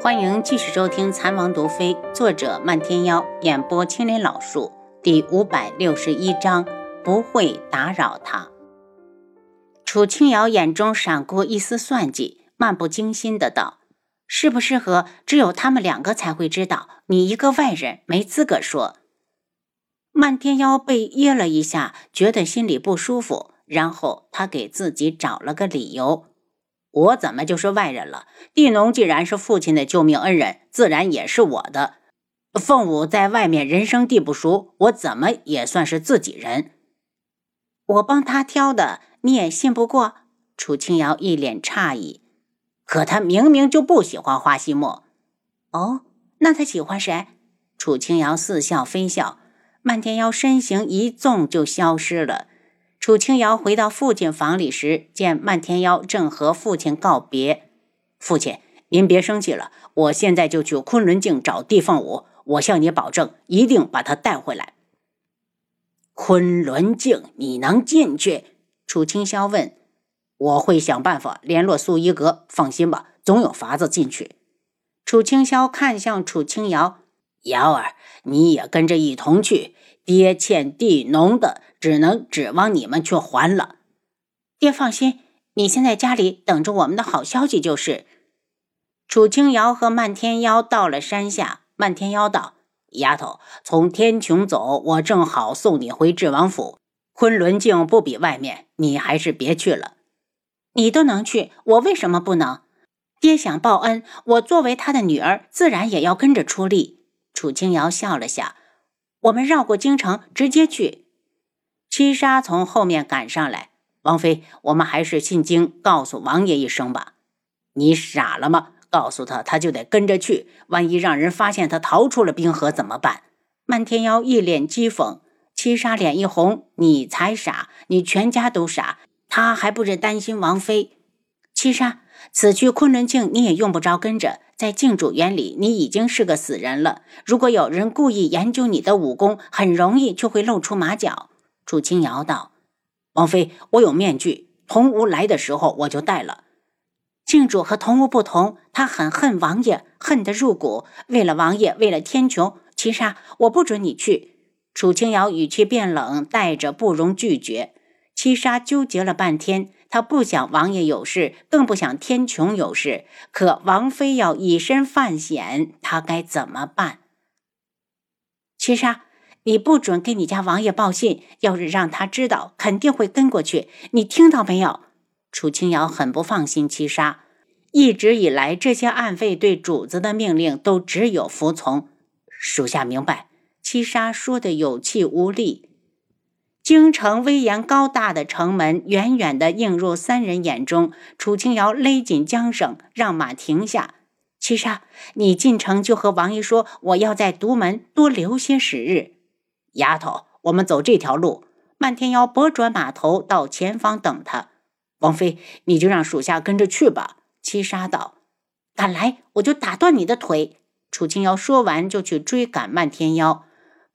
欢迎继续收听《残王毒妃》，作者漫天妖，演播青莲老树，第五百六十一章，不会打扰他。楚清瑶眼中闪过一丝算计，漫不经心的道：“适不适合，只有他们两个才会知道。你一个外人，没资格说。”漫天妖被噎了一下，觉得心里不舒服，然后他给自己找了个理由。我怎么就是外人了？地农既然是父亲的救命恩人，自然也是我的。凤舞在外面人生地不熟，我怎么也算是自己人。我帮他挑的，你也信不过？楚清瑶一脸诧异。可他明明就不喜欢花西墨。哦，那他喜欢谁？楚清瑶似笑非笑。漫天妖身形一纵就消失了。楚清瑶回到父亲房里时，见漫天妖正和父亲告别。父亲，您别生气了，我现在就去昆仑镜找地凤舞，我向你保证，一定把他带回来。昆仑镜，你能进去？楚清霄问。我会想办法联络素衣阁，放心吧，总有法子进去。楚清霄看向楚清瑶，瑶儿，你也跟着一同去。爹欠地农的。只能指望你们去还了。爹放心，你先在家里等着我们的好消息就是。楚清瑶和漫天妖到了山下，漫天妖道：“丫头，从天穹走，我正好送你回智王府。昆仑镜不比外面，你还是别去了。你都能去，我为什么不能？爹想报恩，我作为他的女儿，自然也要跟着出力。”楚清瑶笑了下：“我们绕过京城，直接去。”七杀从后面赶上来，王妃，我们还是进京告诉王爷一声吧。你傻了吗？告诉他，他就得跟着去。万一让人发现他逃出了冰河怎么办？漫天妖一脸讥讽，七杀脸一红，你才傻，你全家都傻。他还不是担心王妃？七杀，此去昆仑镜你也用不着跟着，在镜主眼里你已经是个死人了。如果有人故意研究你的武功，很容易就会露出马脚。楚清瑶道：“王妃，我有面具，童无来的时候我就戴了。静主和童无不同，他很恨王爷，恨得入骨。为了王爷，为了天穹，七杀，我不准你去。”楚清瑶语气变冷，带着不容拒绝。七杀纠结了半天，他不想王爷有事，更不想天穹有事。可王妃要以身犯险，他该怎么办？七杀。你不准给你家王爷报信，要是让他知道，肯定会跟过去。你听到没有？楚清瑶很不放心七杀，一直以来这些暗卫对主子的命令都只有服从。属下明白。七杀说的有气无力。京城威严高大的城门远远地映入三人眼中。楚清瑶勒紧缰绳，让马停下。七杀，你进城就和王爷说，我要在独门多留些时日。丫头，我们走这条路。漫天妖拨转马头到前方等他。王妃，你就让属下跟着去吧。七杀道：“敢来，我就打断你的腿。”楚清瑶说完，就去追赶漫天妖。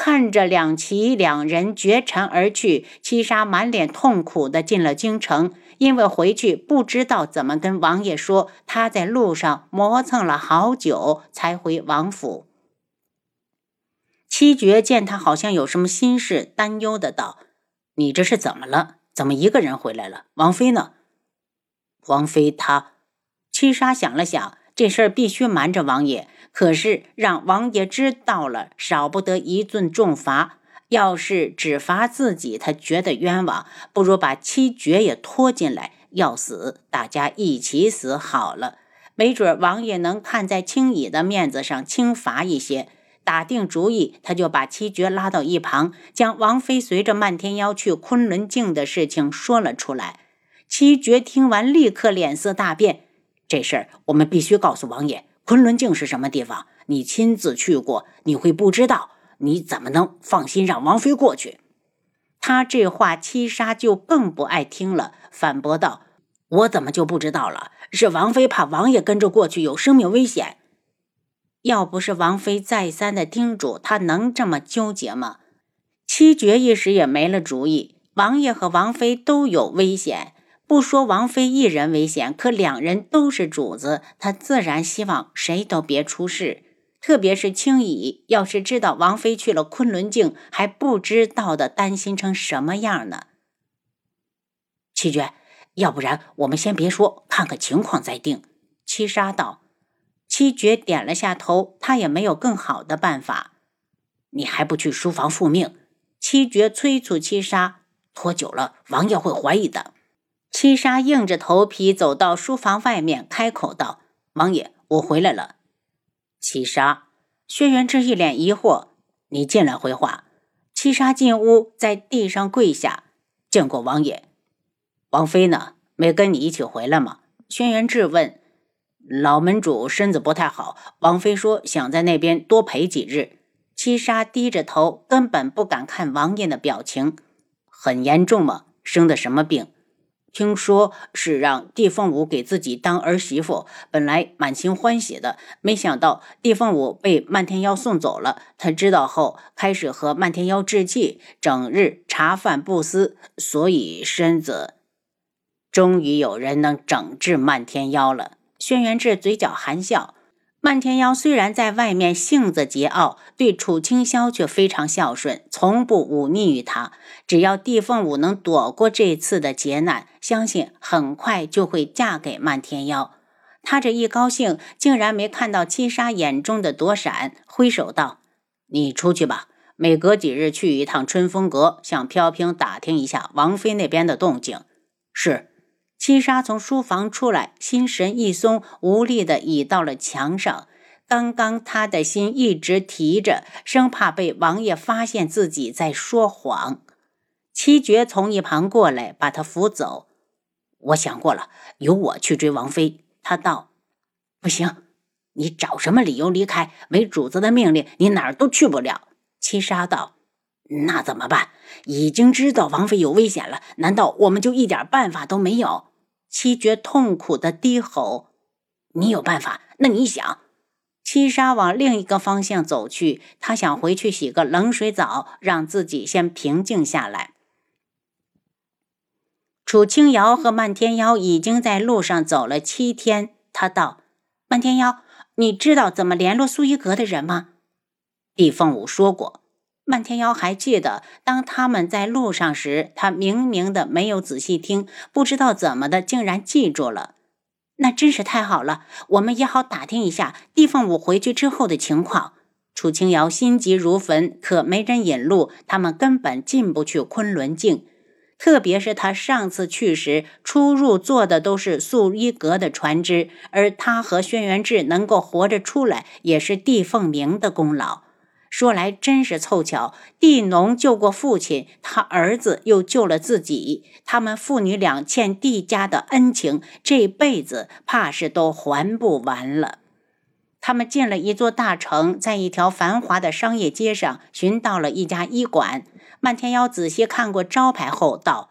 看着两骑两人绝尘而去，七杀满脸痛苦的进了京城。因为回去不知道怎么跟王爷说，他在路上磨蹭了好久，才回王府。七绝见他好像有什么心事，担忧的道：“你这是怎么了？怎么一个人回来了？王妃呢？”王妃她……七杀想了想，这事儿必须瞒着王爷。可是让王爷知道了，少不得一顿重罚。要是只罚自己，他觉得冤枉，不如把七绝也拖进来。要死，大家一起死好了。没准王爷能看在青乙的面子上轻罚一些。打定主意，他就把七绝拉到一旁，将王妃随着漫天妖去昆仑镜的事情说了出来。七绝听完，立刻脸色大变。这事儿我们必须告诉王爷。昆仑镜是什么地方？你亲自去过，你会不知道？你怎么能放心让王妃过去？他这话，七杀就更不爱听了，反驳道：“我怎么就不知道了？是王妃怕王爷跟着过去有生命危险。”要不是王妃再三的叮嘱，他能这么纠结吗？七绝一时也没了主意。王爷和王妃都有危险，不说王妃一人危险，可两人都是主子，他自然希望谁都别出事。特别是青姨，要是知道王妃去了昆仑镜，还不知道的担心成什么样呢？七绝，要不然我们先别说，看看情况再定。七杀道。七绝点了下头，他也没有更好的办法。你还不去书房复命？七绝催促七杀，拖久了王爷会怀疑的。七杀硬着头皮走到书房外面，开口道：“王爷，我回来了。”七杀，轩辕志一脸疑惑：“你进来回话。”七杀进屋，在地上跪下：“见过王爷。”王妃呢？没跟你一起回来吗？轩辕志问。老门主身子不太好，王妃说想在那边多陪几日。七杀低着头，根本不敢看王爷的表情。很严重吗？生的什么病？听说是让帝凤舞给自己当儿媳妇，本来满心欢喜的，没想到帝凤舞被漫天妖送走了。他知道后，开始和漫天妖置气，整日茶饭不思，所以身子……终于有人能整治漫天妖了。轩辕志嘴角含笑。漫天妖虽然在外面性子桀骜，对楚清霄却非常孝顺，从不忤逆于他。只要帝凤舞能躲过这次的劫难，相信很快就会嫁给漫天妖。他这一高兴，竟然没看到七杀眼中的躲闪，挥手道：“你出去吧，每隔几日去一趟春风阁，向飘萍打听一下王妃那边的动静。”是。七杀从书房出来，心神一松，无力地倚到了墙上。刚刚他的心一直提着，生怕被王爷发现自己在说谎。七绝从一旁过来，把他扶走。我想过了，由我去追王妃。他道：“不行，你找什么理由离开？没主子的命令，你哪儿都去不了。”七杀道：“那怎么办？已经知道王妃有危险了，难道我们就一点办法都没有？”七绝痛苦的低吼：“你有办法？那你想？”七杀往另一个方向走去，他想回去洗个冷水澡，让自己先平静下来。楚清瑶和漫天妖已经在路上走了七天。他道：“漫天妖，你知道怎么联络苏一阁的人吗？”李凤舞说过。漫天妖还记得，当他们在路上时，他明明的没有仔细听，不知道怎么的，竟然记住了。那真是太好了，我们也好打听一下地凤舞回去之后的情况。楚清瑶心急如焚，可没人引路，他们根本进不去昆仑镜。特别是他上次去时，出入坐的都是素衣阁的船只，而他和轩辕志能够活着出来，也是帝凤鸣的功劳。说来真是凑巧，地农救过父亲，他儿子又救了自己，他们父女俩欠地家的恩情，这辈子怕是都还不完了。他们进了一座大城，在一条繁华的商业街上寻到了一家医馆。漫天妖仔细看过招牌后道：“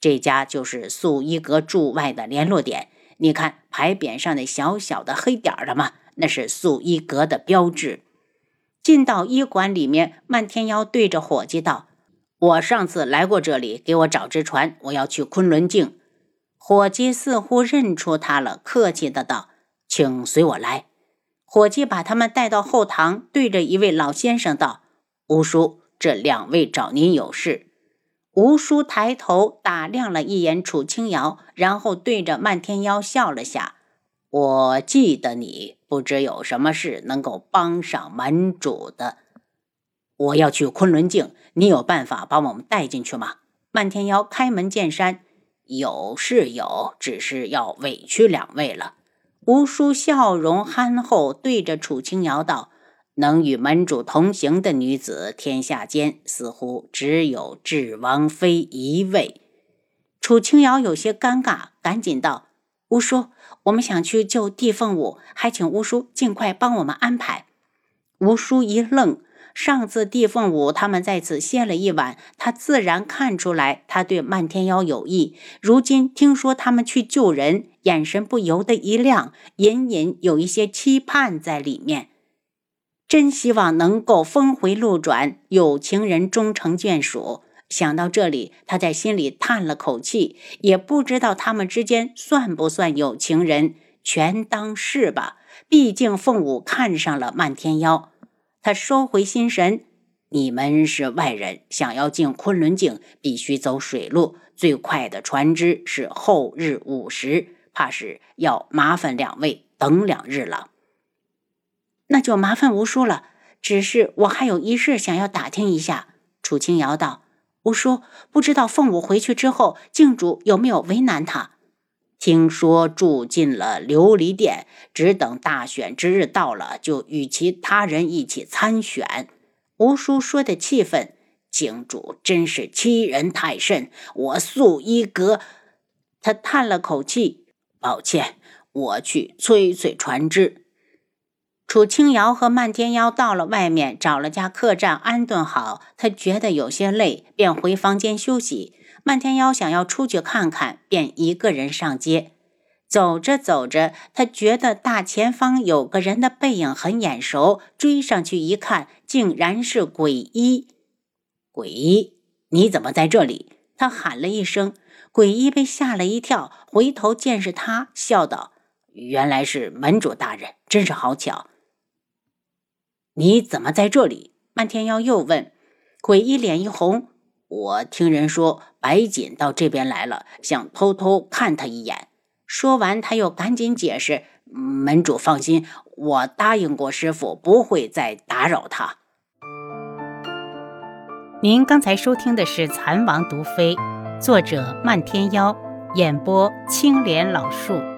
这家就是素衣阁驻外的联络点。你看牌匾上那小小的黑点儿了吗？那是素衣阁的标志。”进到医馆里面，漫天妖对着伙计道：“我上次来过这里，给我找只船，我要去昆仑镜。”伙计似乎认出他了，客气的道：“请随我来。”伙计把他们带到后堂，对着一位老先生道：“吴叔，这两位找您有事。”吴叔抬头打量了一眼楚清瑶，然后对着漫天妖笑了下：“我记得你。”不知有什么事能够帮上门主的？我要去昆仑镜，你有办法把我们带进去吗？漫天妖开门见山：“有是有，只是要委屈两位了。”吴叔笑容憨厚，对着楚清瑶道：“能与门主同行的女子，天下间似乎只有智王妃一位。”楚清瑶有些尴尬，赶紧道：“吴叔。”我们想去救地凤舞，还请吴叔尽快帮我们安排。吴叔一愣，上次地凤舞他们在此歇了一晚，他自然看出来他对漫天妖有意。如今听说他们去救人，眼神不由得一亮，隐隐有一些期盼在里面。真希望能够峰回路转，有情人终成眷属。想到这里，他在心里叹了口气，也不知道他们之间算不算有情人，全当是吧。毕竟凤舞看上了漫天妖。他收回心神：“你们是外人，想要进昆仑镜，必须走水路，最快的船只是后日午时，怕是要麻烦两位等两日了。”那就麻烦吴叔了。只是我还有一事想要打听一下。楚清瑶道。吴叔，不知道凤舞回去之后，镜主有没有为难他？听说住进了琉璃殿，只等大选之日到了，就与其他人一起参选。吴叔说的气愤，镜主真是欺人太甚，我素衣阁。他叹了口气，抱歉，我去催催船只。楚清瑶和漫天妖到了外面，找了家客栈安顿好。他觉得有些累，便回房间休息。漫天妖想要出去看看，便一个人上街。走着走着，他觉得大前方有个人的背影很眼熟，追上去一看，竟然是鬼医。鬼医，你怎么在这里？他喊了一声。鬼医被吓了一跳，回头见是他，笑道：“原来是门主大人，真是好巧。”你怎么在这里？漫天妖又问。鬼一脸一红，我听人说白锦到这边来了，想偷偷看他一眼。说完，他又赶紧解释：“门主放心，我答应过师傅，不会再打扰他。”您刚才收听的是《蚕王毒妃》，作者漫天妖，演播青莲老树。